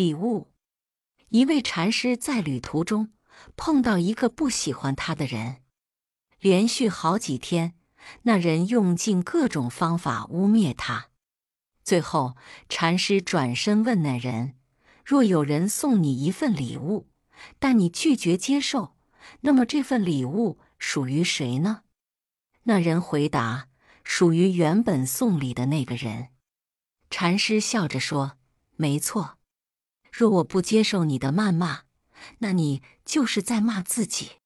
礼物。一位禅师在旅途中碰到一个不喜欢他的人，连续好几天，那人用尽各种方法污蔑他。最后，禅师转身问那人：“若有人送你一份礼物，但你拒绝接受，那么这份礼物属于谁呢？”那人回答：“属于原本送礼的那个人。”禅师笑着说：“没错。”若我不接受你的谩骂，那你就是在骂自己。